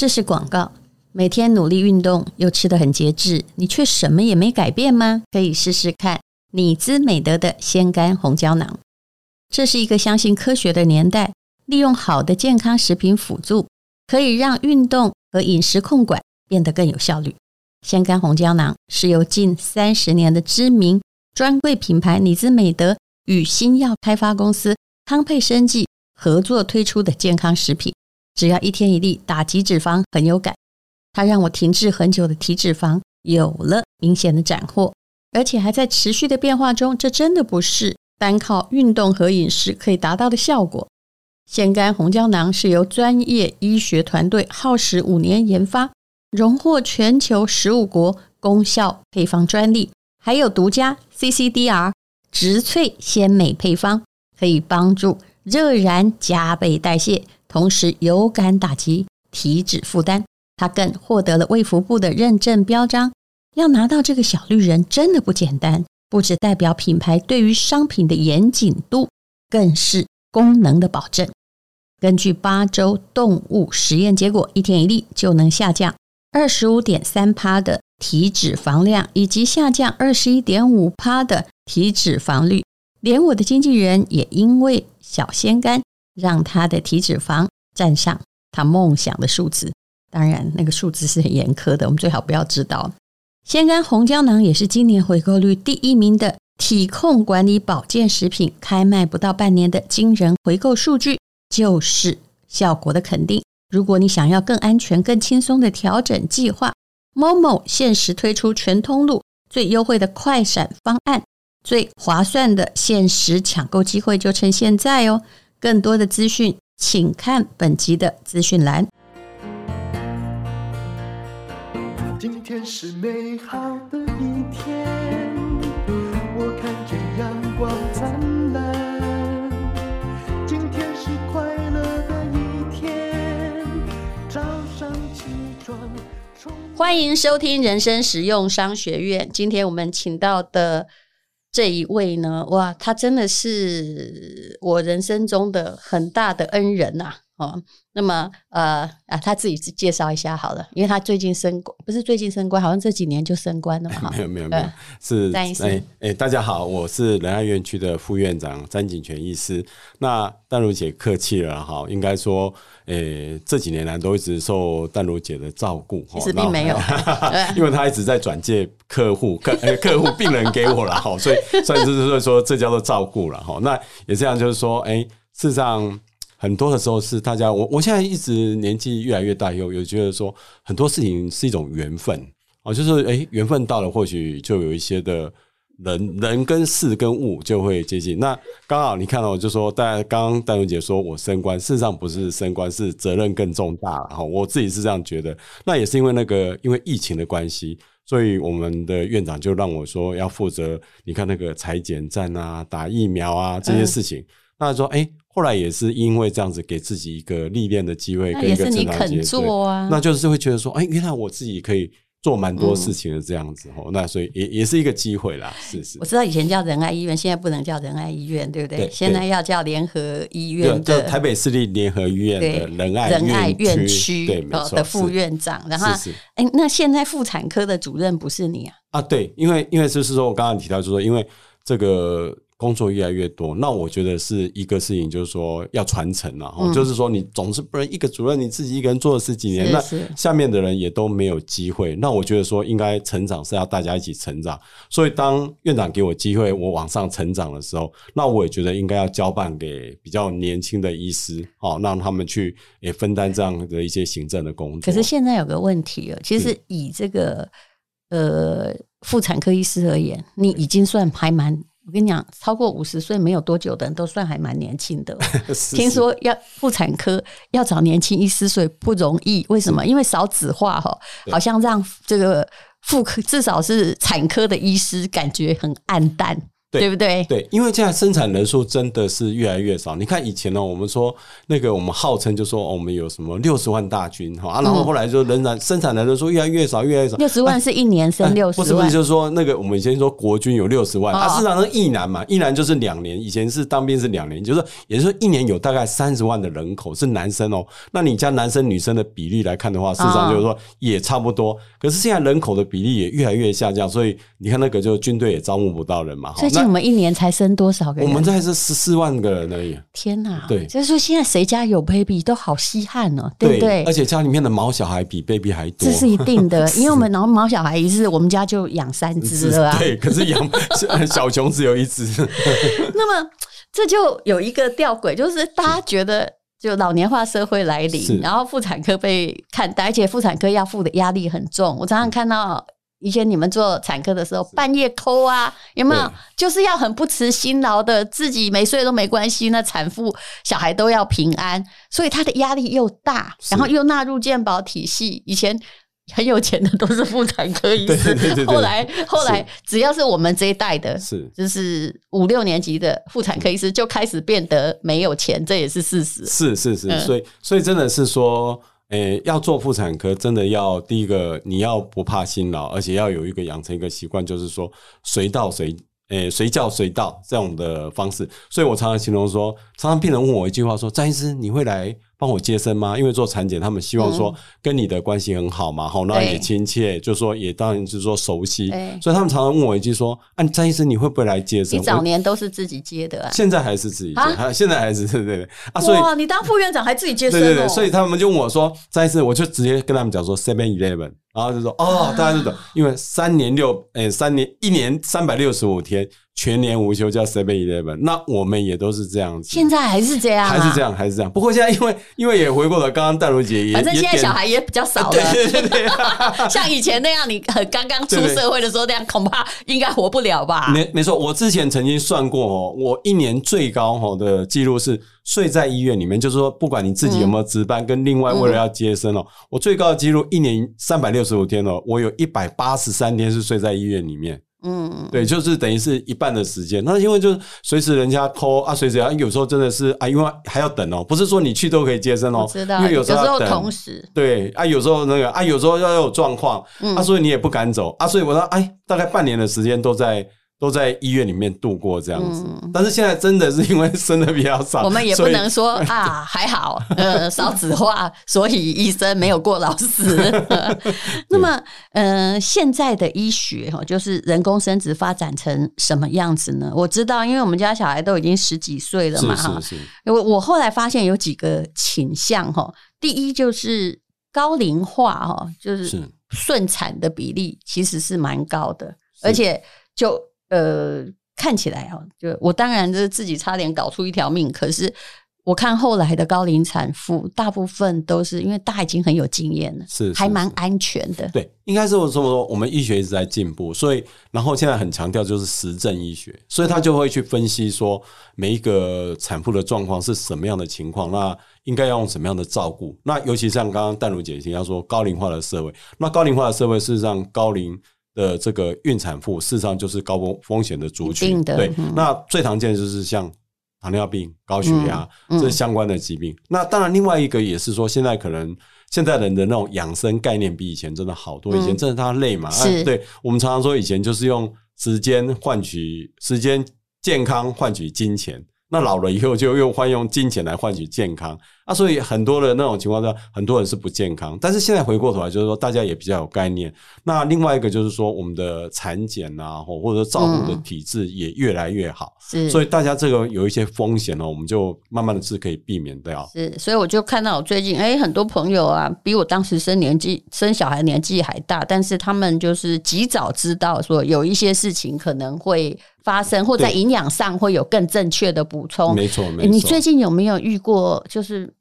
这是广告。每天努力运动又吃得很节制，你却什么也没改变吗？可以试试看你姿美德的鲜干红胶囊。这是一个相信科学的年代，利用好的健康食品辅助，可以让运动和饮食控管变得更有效率。鲜干红胶囊是由近三十年的知名专柜品牌你姿美德与新药开发公司康佩生技合作推出的健康食品，只要一天一粒，打击脂肪很有感。它让我停滞很久的体脂肪有了明显的斩获，而且还在持续的变化中。这真的不是单靠运动和饮食可以达到的效果。腺苷红胶囊是由专业医学团队耗时五年研发，荣获全球十五国功效配方专利，还有独家 CCDR 植萃鲜美配方，可以帮助热燃加倍代谢，同时有感打击体脂负担。他更获得了卫福部的认证标章。要拿到这个小绿人真的不简单，不只代表品牌对于商品的严谨度，更是功能的保证。根据八周动物实验结果，一天一粒就能下降二十五点三趴的体脂肪量，以及下降二十一点五趴的体脂肪率。连我的经纪人也因为小鲜甘，让他的体脂肪站上他梦想的数字。当然，那个数字是很严苛的，我们最好不要知道。鲜甘红胶囊也是今年回购率第一名的体控管理保健食品，开卖不到半年的惊人回购数据，就是效果的肯定。如果你想要更安全、更轻松的调整计划，Momo 限时推出全通路最优惠的快闪方案，最划算的限时抢购机会就趁现在哦！更多的资讯，请看本集的资讯栏。今天是美好的一天，我看见阳光灿烂。今天是快乐的一天，早上起床。欢迎收听人生实用商学院。今天我们请到的这一位呢，哇，他真的是我人生中的很大的恩人呐、哦，那么呃啊，他自己介绍一下好了，因为他最近升官，不是最近升官，好像这几年就升官了嘛。没有没有没有，是詹医师。哎哎，大家好，我是仁爱院区的副院长詹景全医师。那淡如姐客气了哈，应该说，诶，这几年来都一直受淡如姐的照顾。其实并没有 因为她一直在转介客户客客户病人给我了哈，所以算是就是说这叫做照顾了哈。那也这样，就是说，哎，事实上。很多的时候是大家，我我现在一直年纪越来越大以后，有觉得说很多事情是一种缘分啊，就是诶缘分到了，或许就有一些的人人跟事跟物就会接近。那刚好你看到，就说大家刚刚淡如姐说我升官，事实上不是升官，是责任更重大。然后我自己是这样觉得，那也是因为那个因为疫情的关系，所以我们的院长就让我说要负责，你看那个裁剪站啊、打疫苗啊这些事情。嗯、那说诶后来也是因为这样子，给自己一个历练的机会，跟一个成长机会。那也是你肯做啊，那就是会觉得说，哎，原来我自己可以做蛮多事情的这样子哦。嗯、那所以也也是一个机会啦，是是。我知道以前叫仁爱医院，现在不能叫仁爱医院，对不对？对现在要叫联合医院的台北市立联合医院的仁爱仁爱院区对的副院长。然后，哎，那现在妇产科的主任不是你啊？啊，对，因为因为就是说我刚刚提到，就是说因为这个。工作越来越多，那我觉得是一个事情，就是说要传承了，嗯、就是说你总是不能一个主任你自己一个人做了十几年，那下面的人也都没有机会。那我觉得说应该成长是要大家一起成长，所以当院长给我机会，我往上成长的时候，那我也觉得应该要交办给比较年轻的医师，好让他们去也分担这样的一些行政的工作。可是现在有个问题了，其实以这个呃妇产科医师而言，你已经算还蛮。我跟你讲，超过五十岁没有多久的人都算还蛮年轻的。是是听说要妇产科要找年轻医师，所以不容易。为什么？因为少子化哈，好像让这个妇科至少是产科的医师感觉很暗淡。对对不对？对，因为现在生产人数真的是越来越少。你看以前呢，我们说那个我们号称就说我们有什么六十万大军哈，然后后来就仍然生产的人数越来越少，越来越少。六十万是一年生六十万，不是不是，就是说那个我们以前说国军有六十万，啊，事实上是役男嘛，役男就是两年，以前是当兵是两年，就是也就是说一年有大概三十万的人口是男生哦。那你加男生女生的比例来看的话，事实上就是说也差不多。可是现在人口的比例也越来越下降，所以你看那个就军队也招募不到人嘛。我们一年才生多少个人？我们这还是十四万个人而已。天哪！对，就是说现在谁家有 baby 都好稀罕哦，对不对？而且家里面的毛小孩比 baby 还多，这是一定的。因为我们然后毛小孩一次，我们家就养三只了啊。对，可是养 小熊只有一只。那么这就有一个吊诡，就是大家觉得就老年化社会来临，然后妇产科被看待，而且妇产科要负的压力很重。我常常看到。以前你们做产科的时候，半夜抠啊，有没有？就是要很不辞辛劳的，自己没睡都没关系。那产妇、小孩都要平安，所以他的压力又大，然后又纳入健保体系。以前很有钱的都是妇产科医生，后来后来只要是我们这一代的，是就是五六年级的妇产科医师就开始变得没有钱，这也是事实。是是是，嗯、所以所以真的是说。诶、要做妇产科，真的要第一个，你要不怕辛劳，而且要有一个养成一个习惯，就是说随到随，诶随叫随到这样的方式。所以我常常形容说，常常病人问我一句话说：“张医师，你会来？”帮我接生吗？因为做产检，他们希望说跟你的关系很好嘛，好、嗯，那也亲切，就说也当然就是说熟悉，所以他们常常问我一句说：“啊，张医生，你会不会来接生？”你早年都是自己接的啊？现在还是自己接，啊、现在还是 对对对啊！所以哇，你当副院长还自己接生、哦？对对对，所以他们就问我说：“张医生，我就直接跟他们讲说 Seven Eleven，然后就说哦，大家就懂，因为三年六诶、欸，三年一年三百六十五天。”全年无休叫 Seven Eleven，那我们也都是这样子。现在还是这样、啊，还是这样，还是这样。不过现在因为因为也回过了，刚刚淡如姐也，反正现在小孩也比较少了。对对 对，对，像以前那样，你很刚刚出社会的时候那样，恐怕应该活不了吧？没没错，我之前曾经算过哦，我一年最高哈的记录是睡在医院里面，就是说不管你自己有没有值班，跟另外为了要接生哦，我最高的记录一年三百六十五天哦，我有一百八十三天是睡在医院里面。嗯，对，就是等于是一半的时间。那因为就是随时人家 call 啊，随时啊，有时候真的是啊，因为还要等哦，不是说你去都可以接生哦，知道，因为有时候要等，有时候同时，对啊，有时候那个啊，有时候要有状况，啊，所以你也不敢走啊，所以我说，哎，大概半年的时间都在。都在医院里面度过这样子，嗯，但是现在真的是因为生的比较少，我们也不能说 啊还好，呃少子化，所以医生没有过劳死。那么，呃，现在的医学哈，就是人工生殖发展成什么样子呢？我知道，因为我们家小孩都已经十几岁了嘛，哈。我我后来发现有几个倾向哈，第一就是高龄化哈，就是顺产的比例其实是蛮高的，而且就。呃，看起来啊，就我当然就是自己差点搞出一条命。可是我看后来的高龄产妇，大部分都是因为大已经很有经验了，是，还蛮安全的。对，应该是我这么说，我们医学一直在进步，所以然后现在很强调就是实证医学，所以他就会去分析说每一个产妇的状况是什么样的情况，那应该要用什么样的照顾。那尤其像刚刚淡如姐提到说高龄化的社会，那高龄化的社会事实上高龄。的这个孕产妇，事实上就是高风风险的族群。对，那最常见就是像糖尿病、高血压这相关的疾病。那当然，另外一个也是说，现在可能现在人的那种养生概念比以前真的好多。以前真的他累嘛？是，对，我们常常说以前就是用时间换取时间，健康换取金钱。那老了以后就又换用金钱来换取健康啊，所以很多的那种情况下，很多人是不健康。但是现在回过头来，就是说大家也比较有概念。那另外一个就是说，我们的产检啊，或或者说照顾的体质也越来越好。是，所以大家这个有一些风险呢，我们就慢慢的是可以避免掉。是，所以我就看到我最近哎，很多朋友啊，比我当时生年纪生小孩年纪还大，但是他们就是及早知道说有一些事情可能会。发生或在营养上会有更正确的补充，没错没错。你最近有没有遇过就是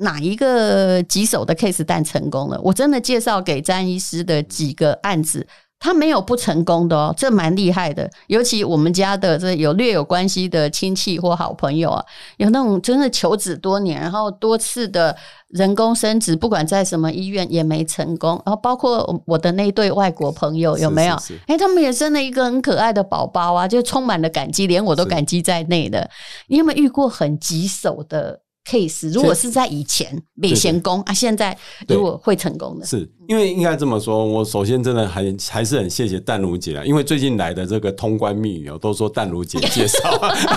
哪一个棘手的 case 但成功了？我真的介绍给詹医师的几个案子他没有不成功的哦，这蛮厉害的。尤其我们家的这有略有关系的亲戚或好朋友啊，有那种真的求子多年，然后多次的人工生殖，不管在什么医院也没成功。然后包括我的那一对外国朋友有没有？哎，他们也生了一个很可爱的宝宝啊，就充满了感激，连我都感激在内的。你有没有遇过很棘手的？case 如果是在以前没成功啊，现在如果会成功的，是因为应该这么说。我首先真的还 还是很谢谢淡如姐啊，因为最近来的这个通关密语哦都说淡如姐介绍，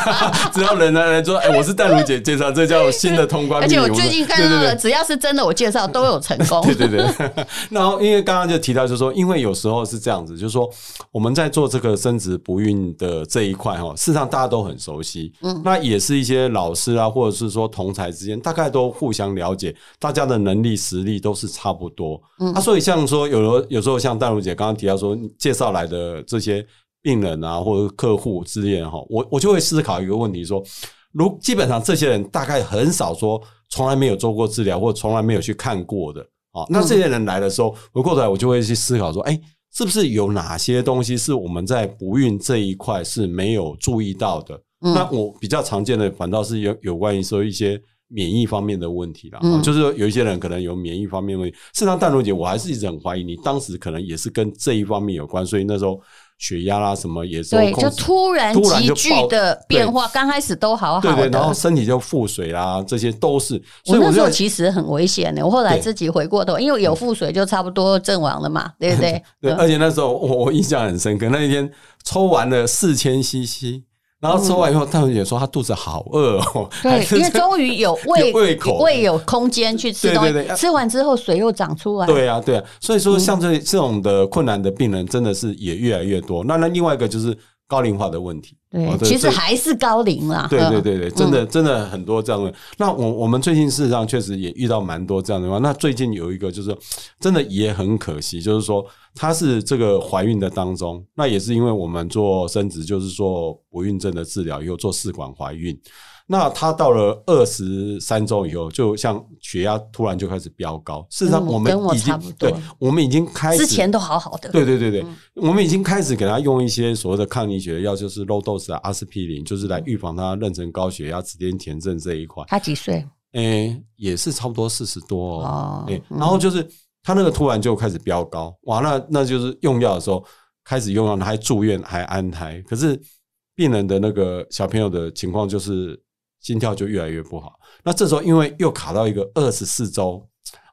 只要人来来说，哎，我是淡如姐介绍，这叫新的通关密语。而且我最近看到了，只要是真的，我介绍都有成功。对 对对。然后因为刚刚就提到，就是说，因为有时候是这样子，就是说我们在做这个生殖不孕的这一块哈，事实上大家都很熟悉，嗯，那也是一些老师啊，或者是说同侪之间大概都互相了解，大家的能力实力都是差不多。嗯，啊，所以像说有的有时候像淡如姐刚刚提到说介绍来的这些病人啊，或者客户之类哈，我我就会思考一个问题说，如基本上这些人大概很少说从来没有做过治疗，或从来没有去看过的啊，那这些人来的时候，回过头来我就会去思考说，哎，是不是有哪些东西是我们在不孕这一块是没有注意到的？那我比较常见的反倒是有有关于说一些。免疫方面的问题了，嗯，就是说有一些人可能有免疫方面问题。事实上，淡如姐，我还是一直很怀疑你当时可能也是跟这一方面有关，所以那时候血压啦什么也是对，就突然急剧的变化。刚开始都好好的，对对，然后身体就腹水啦，这些都是。所以我那时候其实很危险的，我后来自己回过头，因为有腹水就差不多阵亡了嘛，对不对？对，而且那时候我我印象很深刻，那一天抽完了四千 CC。然后吃完以后，淡如姐说她肚子好饿哦。对，因为终于有胃有胃口，胃有空间去吃东西。对对对，吃完之后水又长出来。对啊，对啊。所以说，像这这种的困难的病人，真的是也越来越多。那那另外一个就是。高龄化的问题，对，其实还是高龄啦。对对对对，真的真的很多这样的。那我我们最近事实上确实也遇到蛮多这样的话。那最近有一个就是真的也很可惜，就是说她是这个怀孕的当中，那也是因为我们做生殖，就是做不孕症的治疗，又做试管怀孕。那他到了二十三周以后，就像血压突然就开始飙高。事实上，我们已经对，我们已经开始之前都好好的。对对对对，我们已经开始给他用一些所谓的抗凝血的药，就是 low dose 啊，阿司匹林，就是来预防他妊娠高血压、子痫前症这一块。他几岁？诶，也是差不多四十多哦。诶，然后就是他那个突然就开始飙高，完了那就是用药的时候开始用药，还住院还安胎。可是病人的那个小朋友的情况就是。心跳就越来越不好。那这时候，因为又卡到一个二十四周，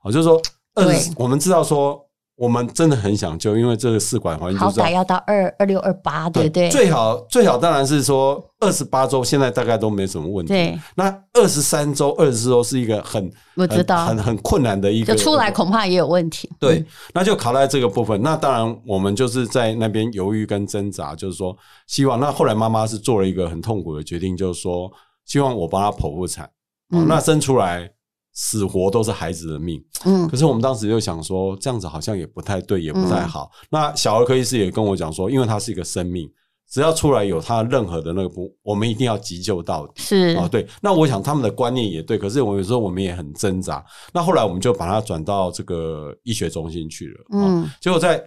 我就是说二十，我们知道说，我们真的很想救，因为这个试管怀孕好歹要到二二六二八，对不对？最好最好当然是说二十八周，现在大概都没什么问题。对，那二十三周、二十四周是一个很我知道很很困难的一个，就出来恐怕也有问题。对，那就卡在这个部分。那当然，我们就是在那边犹豫跟挣扎，就是说希望。那后来妈妈是做了一个很痛苦的决定，就是说。希望我帮他剖腹产，嗯，那生出来死活都是孩子的命。嗯，可是我们当时就想说，这样子好像也不太对，也不太好。嗯，那小儿科医师也跟我讲说，因为他是一个生命，只要出来有他任何的那个不，我们一定要急救到底。是啊，对。那我想他们的观念也对，可是我有时候我们也很挣扎。那后来我们就把他转到这个医学中心去了。嗯，结果在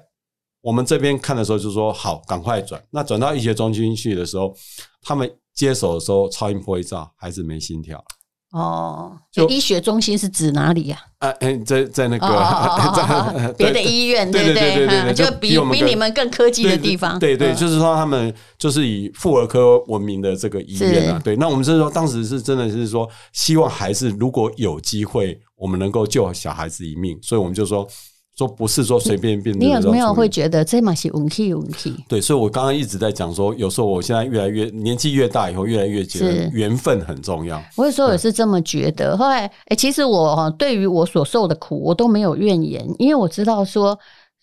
我们这边看的时候，就说好，赶快转。那转到医学中心去的时候，他们。接手的时候，超音波一照，孩子没心跳。哦，就医学中心是指哪里呀？啊，哎，在在那个别的医院，对对对？对对，就比比你们更科技的地方。对对，就是说他们就是以妇儿科闻名的这个医院啊。对，那我们是说，当时是真的是说，希望孩子如果有机会，我们能够救小孩子一命，所以我们就说。说不是说随便变，你有没有会觉得这嘛是运气运气？对，所以我刚刚一直在讲说，有时候我现在越来越年纪越大，以后越来越觉得缘分很重要。我有时候也是这么觉得。后来，哎，其实我哈对于我所受的苦，我都没有怨言，因为我知道说，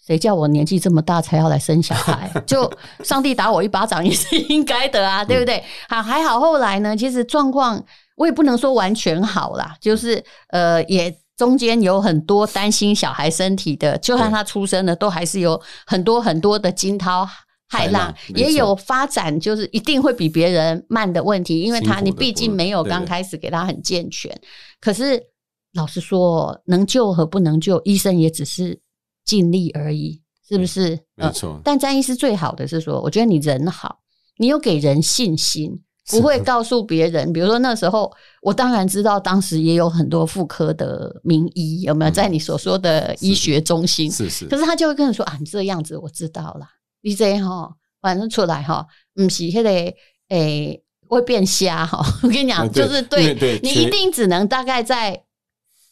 谁叫我年纪这么大才要来生小孩，就上帝打我一巴掌也是应该的啊，对不对？好，还好后来呢，其实状况我也不能说完全好啦，就是呃也。中间有很多担心小孩身体的，就算他出生了，都还是有很多很多的惊涛骇浪，也有发展就是一定会比别人慢的问题，因为他你毕竟没有刚开始给他很健全。可是老实说，能救和不能救，医生也只是尽力而已。是不是？没错、呃。但詹医师最好的是说，我觉得你人好，你有给人信心，不会告诉别人。比如说那时候，我当然知道，当时也有很多妇科的名医，有没有在你所说的医学中心？是是。可是他就会跟你说啊，你这样子我知道了，你这样哈，反正出来哈，不是那个诶。会变瞎哈！我跟你讲，就是对，你一定只能大概在，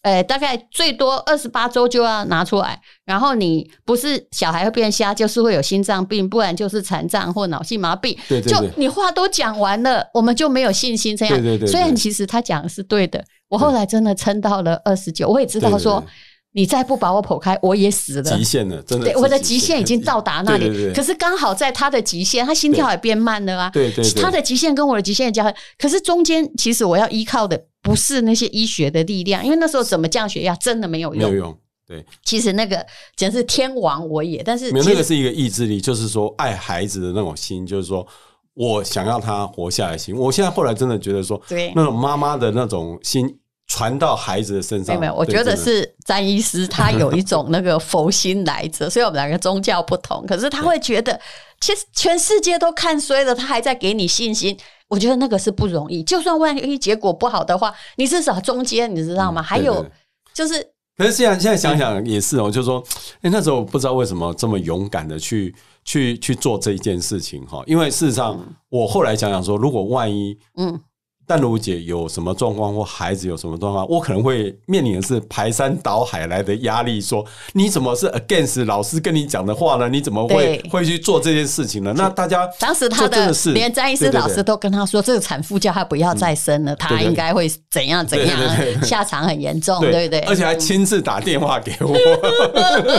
呃，大概最多二十八周就要拿出来。然后你不是小孩会变瞎，就是会有心脏病，不然就是残障或脑性麻痹。对对对，就你话都讲完了，我们就没有信心这样。对对对。虽然其实他讲的是对的，我后来真的撑到了二十九，我也知道说。你再不把我剖开，我也死了。极限了，真的。对，我的极限已经到达那里。对对对，可是刚好在他的极限，他心跳也变慢了啊。他的极限跟我的极限也交，可是中间其实我要依靠的不是那些医学的力量，因为那时候怎么降血压真的没有用。没有用。对。其实那个简直是天亡我也，但是没有那个是一个意志力，就是说爱孩子的那种心，就是说我想要他活下来心。我现在后来真的觉得说，对那种妈妈的那种心。传到孩子的身上，没有没有，我觉得是詹医师他有一种那个佛心来着，所以我们两个宗教不同，可是他会觉得，其实全世界都看衰了，他还在给你信心，我觉得那个是不容易。就算万一结果不好的话，你至少中间你知道吗？还有就是，可是现在现在想想也是哦，就是说，哎，那时候不知道为什么这么勇敢的去去去做这一件事情哈，因为事实上我后来想想说，如果万一嗯。淡如姐有什么状况，或孩子有什么状况，我可能会面临的是排山倒海来的压力。说你怎么是 against 老师跟你讲的话呢？你怎么会会去做这件事情呢？那大家当时他的连詹医师老师都跟他说，这个产妇叫他不要再生了，他应该会怎样怎样，下场很严重，对不对？而且还亲自打电话给我。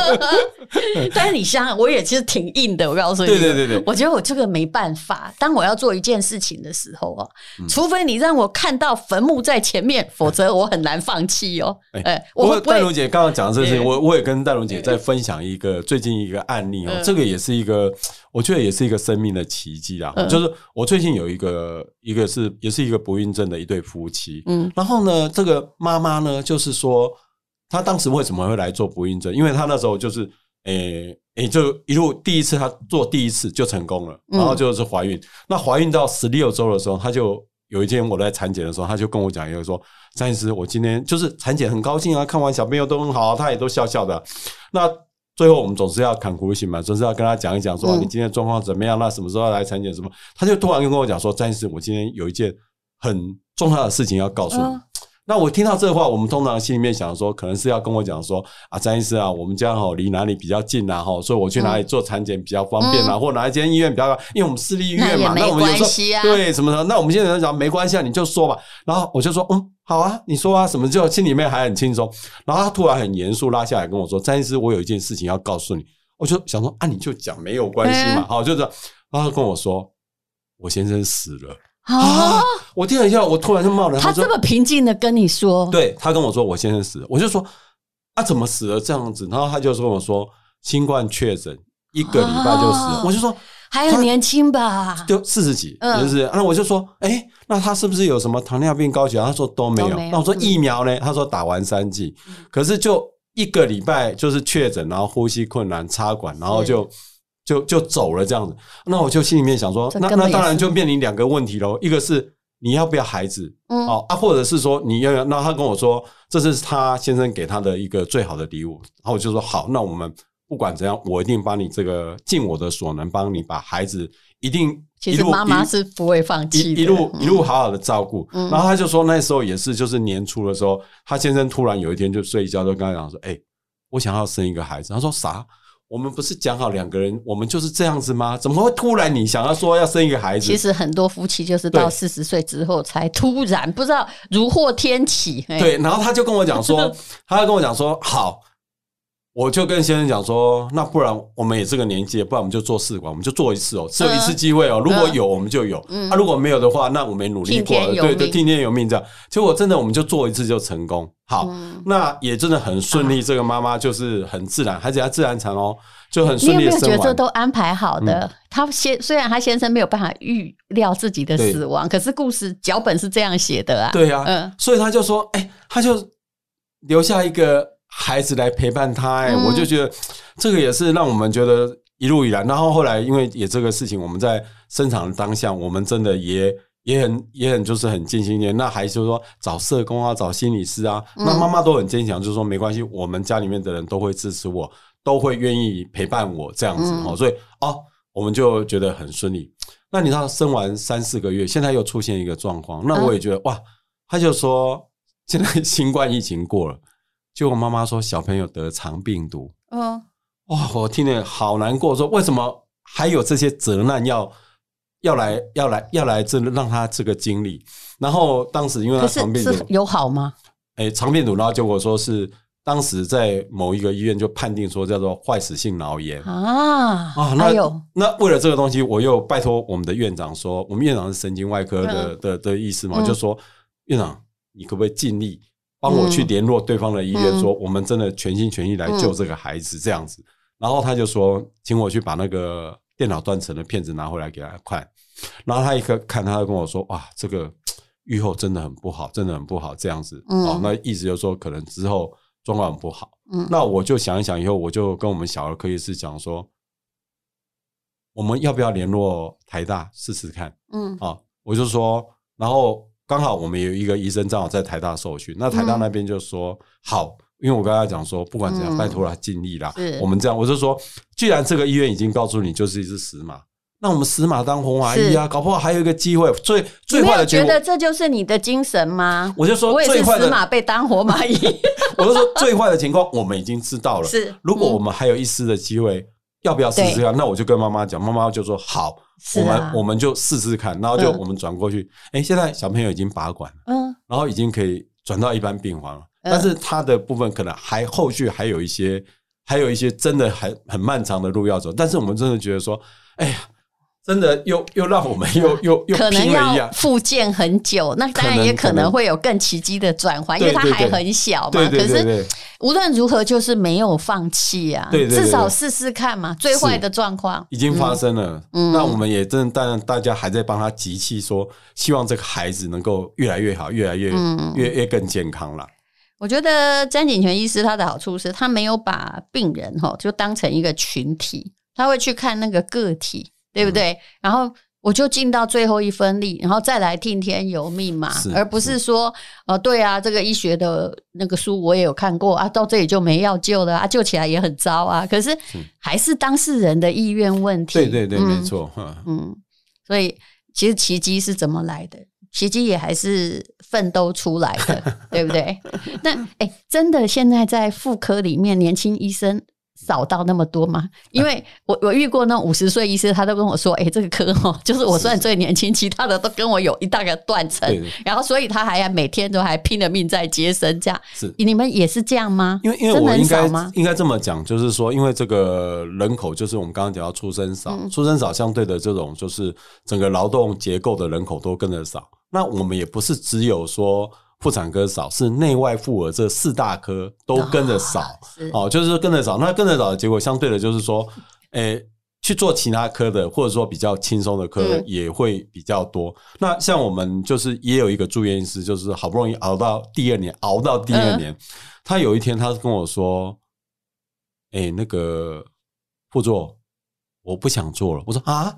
但是你想想，我也其实挺硬的。我告诉你，对对对对，我觉得我这个没办法。当我要做一件事情的时候啊，除非你。让我看到坟墓在前面，否则我很难放弃哦。哎，不过淡如姐刚刚讲的这些，我我也跟戴如姐在分享一个最近一个案例哦。这个也是一个，我觉得也是一个生命的奇迹啊。就是我最近有一个，一个是也是一个不孕症的一对夫妻。嗯，然后呢，这个妈妈呢，就是说她当时为什么会来做不孕症？因为她那时候就是，诶诶，就一路第一次她做第一次就成功了，然后就是怀孕。那怀孕到十六周的时候，她就。有一天我在产检的时候，他就跟我讲，一个说：“张医师，我今天就是产检很高兴啊，看完小朋友都很好，他也都笑笑的。那最后我们总是要砍苦行嘛，总是要跟他讲一讲，说你今天状况怎么样？那什么时候要来产检？什么？他就突然跟我讲说：张医师，我今天有一件很重要的事情要告诉你。”那我听到这话，我们通常心里面想说，可能是要跟我讲说啊，张医师啊，我们家吼离哪里比较近啊，吼，所以我去哪里做产检比较方便啊，或哪一间医院比较，因为我们私立医院嘛，那我们有时候对什么的，那我们现在讲没关系啊，你就说吧。然后我就说嗯，好啊，你说啊，什么就心里面还很轻松。然后他突然很严肃拉下来跟我说，张医师，我有一件事情要告诉你。我就想说啊，你就讲没有关系嘛，好，就是。然后他跟我说，我先生死了。啊！我听了一下，我突然就冒了。他这么平静的跟你说，对，他跟我说我先生死了，我就说啊，怎么死了这样子？然后他就跟我说新冠确诊一个礼拜就死了，我就说还很年轻吧，就四十几，就是。那我就说，哎，那他是不是有什么糖尿病、高血压？他说都没有。那我说疫苗呢？他说打完三剂，可是就一个礼拜就是确诊，然后呼吸困难，插管，然后就。就就走了这样子，那我就心里面想说，那那当然就面临两个问题喽。一个是你要不要孩子，嗯，哦啊，或者是说你要要，那他跟我说，这是他先生给他的一个最好的礼物，然后我就说好，那我们不管怎样，我一定帮你这个尽我的所能，帮你把孩子一定。其实妈妈是不会放弃的，一路一路好好的照顾。然后他就说那时候也是，就是年初的时候，他先生突然有一天就睡一觉，就跟他讲说，哎，我想要生一个孩子。他说啥？我们不是讲好两个人，我们就是这样子吗？怎么会突然你想要说要生一个孩子？其实很多夫妻就是到四十岁之后才突然不知道如获天启。对，然后他就跟我讲说，他就跟我讲说，好。我就跟先生讲说，那不然我们也这个年纪，不然我们就做试管，我们就做一次哦，只有一次机会哦。如果有，我们就有；啊，如果没有的话，那我们努力过了，对对，听天由命这样。结果真的，我们就做一次就成功。好，那也真的很顺利。这个妈妈就是很自然，而且她自然产哦，就很顺利有没有觉得这都安排好的？他先虽然他先生没有办法预料自己的死亡，可是故事脚本是这样写的啊。对啊，嗯，所以他就说，哎，他就留下一个。孩子来陪伴他、欸，哎、嗯，我就觉得这个也是让我们觉得一路以来，然后后来因为也这个事情，我们在生产的当下，我们真的也也很也很就是很尽心点。那还是说找社工啊，找心理师啊，那妈妈都很坚强，就是说没关系，我们家里面的人都会支持我，都会愿意陪伴我这样子哦，所以哦，我们就觉得很顺利。那你知道生完三四个月，现在又出现一个状况，那我也觉得哇，他就说现在新冠疫情过了。就我妈妈说小朋友得肠病毒，嗯，哇，我听了好难过，说为什么还有这些责难要要来要来要来这让他这个经历？然后当时因为他肠病毒有好吗？哎，肠病毒，然后结果说是当时在某一个医院就判定说叫做坏死性脑炎啊啊，那有那为了这个东西，我又拜托我们的院长说，我们院长是神经外科的的的意思嘛，就说院长你可不可以尽力？帮我去联络对方的医院，说我们真的全心全意来救这个孩子这样子。然后他就说，请我去把那个电脑断层的片子拿回来给他看。然后他一看，他就跟我说：“哇，这个愈后真的很不好，真的很不好。”这样子，哦，那意思就是说，可能之后状况很不好。那我就想一想，以后我就跟我们小儿科医师讲说，我们要不要联络台大试试看？嗯，啊，我就说，然后。刚好我们有一个医生正好在台大受训，那台大那边就说好，因为我刚才讲说，不管怎样，拜托了尽力啦。我们这样，我就说，既然这个医院已经告诉你就是一只死马，那我们死马当活马医啊，搞不好还有一个机会。最最坏的结果，觉得这就是你的精神吗？我就说，我也是死马被当活马医。我就说，最坏的情况我们已经知道了。是，如果我们还有一丝的机会，要不要试试看？那我就跟妈妈讲，妈妈就说好。我们我们就试试看，然后就我们转过去。哎，现在小朋友已经拔管了，嗯，然后已经可以转到一般病房了。但是他的部分可能还后续还有一些，还有一些真的很很漫长的路要走。但是我们真的觉得说，哎呀。真的又又让我们又 又又可能要复健很久，那当然也可能会有更奇迹的转换，因为他还很小嘛。可是无论如何，就是没有放弃啊，至少试试看嘛。最坏的状况已经发生了，那我们也真的当然大家还在帮他集气，说希望这个孩子能够越来越好，越来越越越更健康了。我觉得詹景泉医师他的好处是他没有把病人哈就当成一个群体，他会去看那个个体。对不对？然后我就尽到最后一分力，然后再来听天由命嘛，而不是说，呃，对啊，这个医学的那个书我也有看过啊，到这里就没药救了啊，救起来也很糟啊。可是还是当事人的意愿问题。对对对，没错。嗯，所以其实奇迹是怎么来的？奇迹也还是奋斗出来的，对不对？那哎，真的现在在妇科里面，年轻医生。少到那么多吗？因为我我遇过那五十岁医师，他都跟我说：“哎、欸，这个科哦，就是我算最年轻，其他的都跟我有一大个断层。”然后，所以他还要每天都还拼了命在接生，这样是你们也是这样吗？因为因为我应该应该这么讲，就是说，因为这个人口就是我们刚刚讲到出生少，嗯、出生少相对的这种就是整个劳动结构的人口都跟着少。那我们也不是只有说。妇产科少，是内外妇儿这四大科都跟着少哦，哦，就是说跟着少。那跟着少的结果，相对的，就是说，诶、欸，去做其他科的，或者说比较轻松的科也会比较多。嗯、那像我们就是也有一个住院医师，就是好不容易熬到第二年，熬到第二年，嗯、他有一天他跟我说：“诶、欸，那个副座，我不想做了。”我说：“啊。”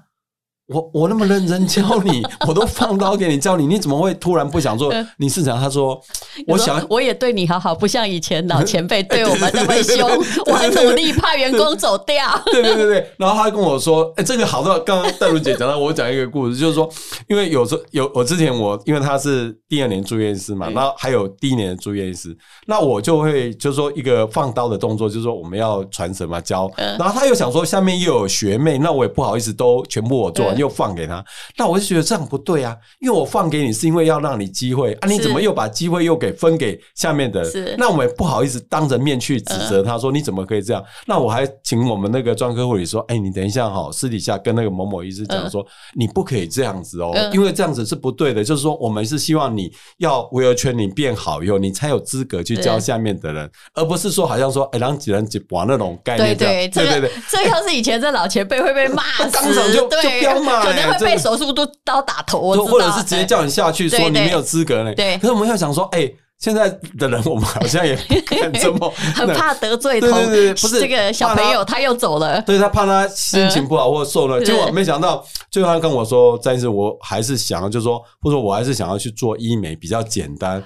我我那么认真教你，我都放刀给你教你，你怎么会突然不想做？你是想？他说，我想我也对你好好，不像以前老前辈对我们那么凶。我很努力怕员工走掉。对对对对，然后他跟我说，哎、欸，这个好到刚刚戴茹姐讲到，我讲一个故事，就是说，因为有时候有我之前我因为他是第二年住院医师嘛，然后还有第一年的住院医师，那我就会就是说一个放刀的动作，就是说我们要传什么教，然后他又想说下面又有学妹，那我也不好意思都全部我做。又放给他，那我就觉得这样不对啊！因为我放给你是因为要让你机会啊，你怎么又把机会又给分给下面的？是，那我们也不好意思当着面去指责他说你怎么可以这样？那我还请我们那个专科护理说，哎，你等一下哈，私底下跟那个某某医师讲说，你不可以这样子哦，因为这样子是不对的。就是说，我们是希望你要维尔圈你变好以后，你才有资格去教下面的人，而不是说好像说哎，让几人几玩那种概念。对对对对对，这要是以前这老前辈会被骂死，当场就就飙骂。可能会被手术都刀打头，或者是直接叫你下去说你没有资格呢。对，可是我们要想说，哎，现在的人，我们好像也不敢这么 很怕得罪同，对对对，不是这个小朋友，他又走了，对他怕他心情不好或者受了，结果没想到，最后他跟我说，但是我还是想要，就是说，或者说我还是想要去做医美，比较简单。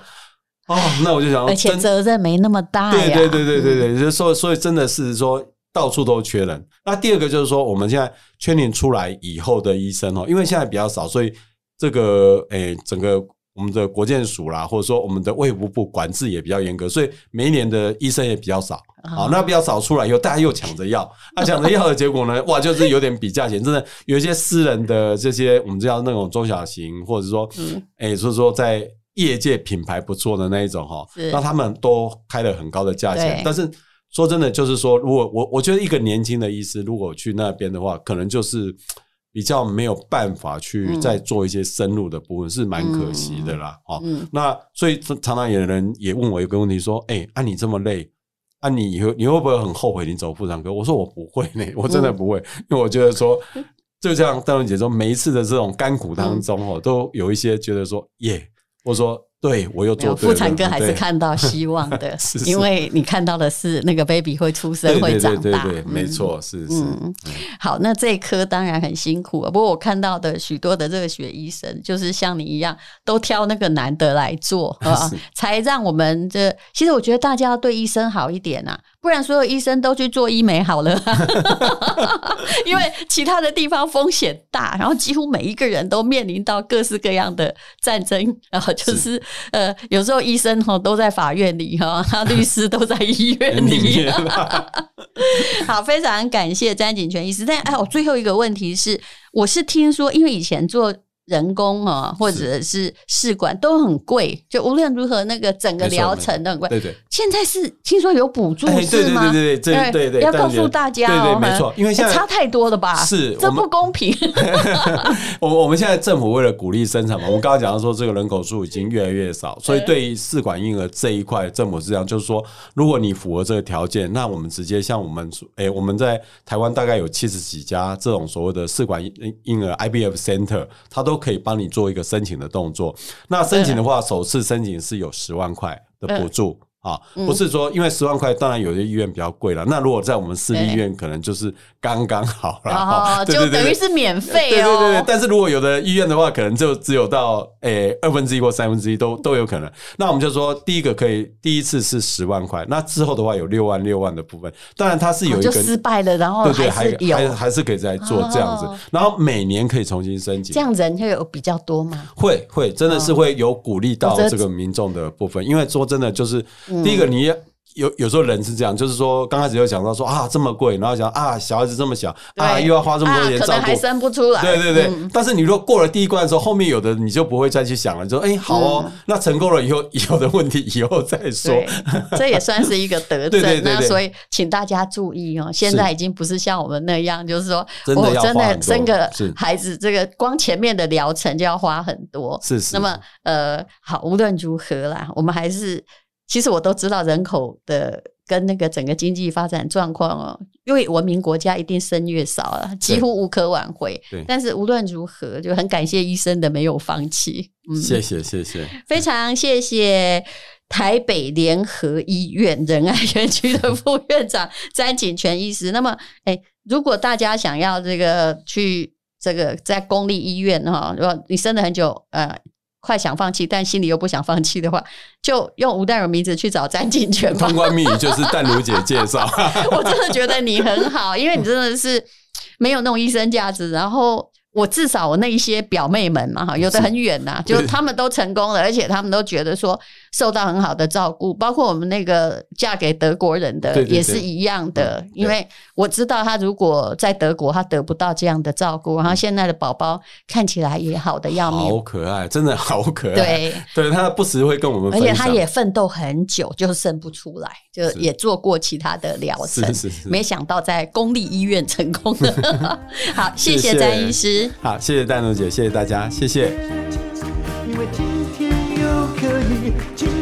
哦，那我就想，而且责任没那么大。对对对对对对，就所所以真的是说到处都缺人。那第二个就是说，我们现在圈年出来以后的医生哦，因为现在比较少，所以这个诶，整个。我们的国健署啦，或者说我们的卫福部管制也比较严格，所以每一年的医生也比较少。好，那比较少出来以后，大家又抢着要，那抢着要的结果呢？哇，就是有点比价钱，真的有一些私人的这些我们叫那种中小型，或者说，嗯，哎，就是说在业界品牌不错的那一种哈，那他们都开了很高的价钱。但是说真的，就是说，如果我我觉得一个年轻的医师如果去那边的话，可能就是。比较没有办法去再做一些深入的部分，是蛮可惜的啦。哦，那所以常常有人也问我一个问题，说：“哎，啊你这么累，啊你以后你会不会很后悔你走妇产科？”我说：“我不会呢，我真的不会，因为我觉得说，就像邓文姐说，每一次的这种甘苦当中哦，都有一些觉得说，耶，我说。”对，我又做妇产科还是看到希望的，是是因为你看到的是那个 baby 会出生会长大，对对对对，没错，是是。好，那这一科当然很辛苦啊。不过我看到的许多的热血医生，就是像你一样，都挑那个难的来做 啊，才让我们这。其实我觉得大家要对医生好一点啊。不然所有医生都去做医美好了，因为其他的地方风险大，然后几乎每一个人都面临到各式各样的战争，然后就是，是呃，有时候医生哈都在法院里哈，律师都在医院里。好，非常感谢詹景全医师。但哎，我最后一个问题是，我是听说，因为以前做。人工啊，或者是试管都很贵，就无论如何，那个整个疗程都很贵。对对，现在是听说有补助是吗？对对对对对，要告诉大家对，没错，因为现在差太多了吧？是，这不公平。我们我们现在政府为了鼓励生产嘛，我们刚刚讲到说这个人口数已经越来越少，所以对于试管婴儿这一块，政府是这样，就是说，如果你符合这个条件，那我们直接像我们诶，我们在台湾大概有七十几家这种所谓的试管婴儿 IBF Center，它都。都可以帮你做一个申请的动作。那申请的话，首次申请是有十万块的补助。啊，不是说因为十万块，当然有些医院比较贵了。那如果在我们私立医院，可能就是刚刚好了。哦，就等于是免费哦。对对对。但是如果有的医院的话，可能就只有到诶二分之一或三分之一都都有可能。那我们就说，第一个可以第一次是十万块，那之后的话有六万六万的部分。当然它是有一个失败了，然后对对，还还还是可以再做这样子。然后每年可以重新申请。这样人会有比较多吗？会会，真的是会有鼓励到这个民众的部分。因为说真的，就是。第一个，你有有时候人是这样，就是说刚开始有讲到说啊这么贵，然后想啊小孩子这么小啊又要花这么多钱照顾，还生不出来。对对对，但是你如果过了第一关的时候，后面有的你就不会再去想了，就说哎好哦，那成功了以后有的问题以后再说。这也算是一个德政。那所以请大家注意哦，现在已经不是像我们那样，就是说我真的生个孩子，这个光前面的疗程就要花很多。是是。那么呃好，无论如何啦，我们还是。其实我都知道人口的跟那个整个经济发展状况哦，因为文明国家一定生越少了，几乎无可挽回。但是无论如何，就很感谢医生的没有放弃。嗯，谢谢谢谢，非常谢谢台北联合医院仁爱园区的副院长詹景全医师。那么，哎，如果大家想要这个去这个在公立医院哈，如果你生了很久，呃。快想放弃，但心里又不想放弃的话，就用吴淡如名字去找詹锦全。通关密语就是淡如姐介绍。我真的觉得你很好，因为你真的是没有那种医生价值，然后。我至少我那一些表妹们嘛哈，有的很远呐，就他们都成功了，而且他们都觉得说受到很好的照顾，包括我们那个嫁给德国人的也是一样的，因为我知道他如果在德国他得不到这样的照顾，然后现在的宝宝看起来也好的要命，好可爱，真的好可爱。对，对他不时会跟我们，而且他也奋斗很久，就生不出来，就也做过其他的疗程，是是是，没想到在公立医院成功。了。好，谢谢詹医师。好，谢谢淡如姐，谢谢大家，谢谢。你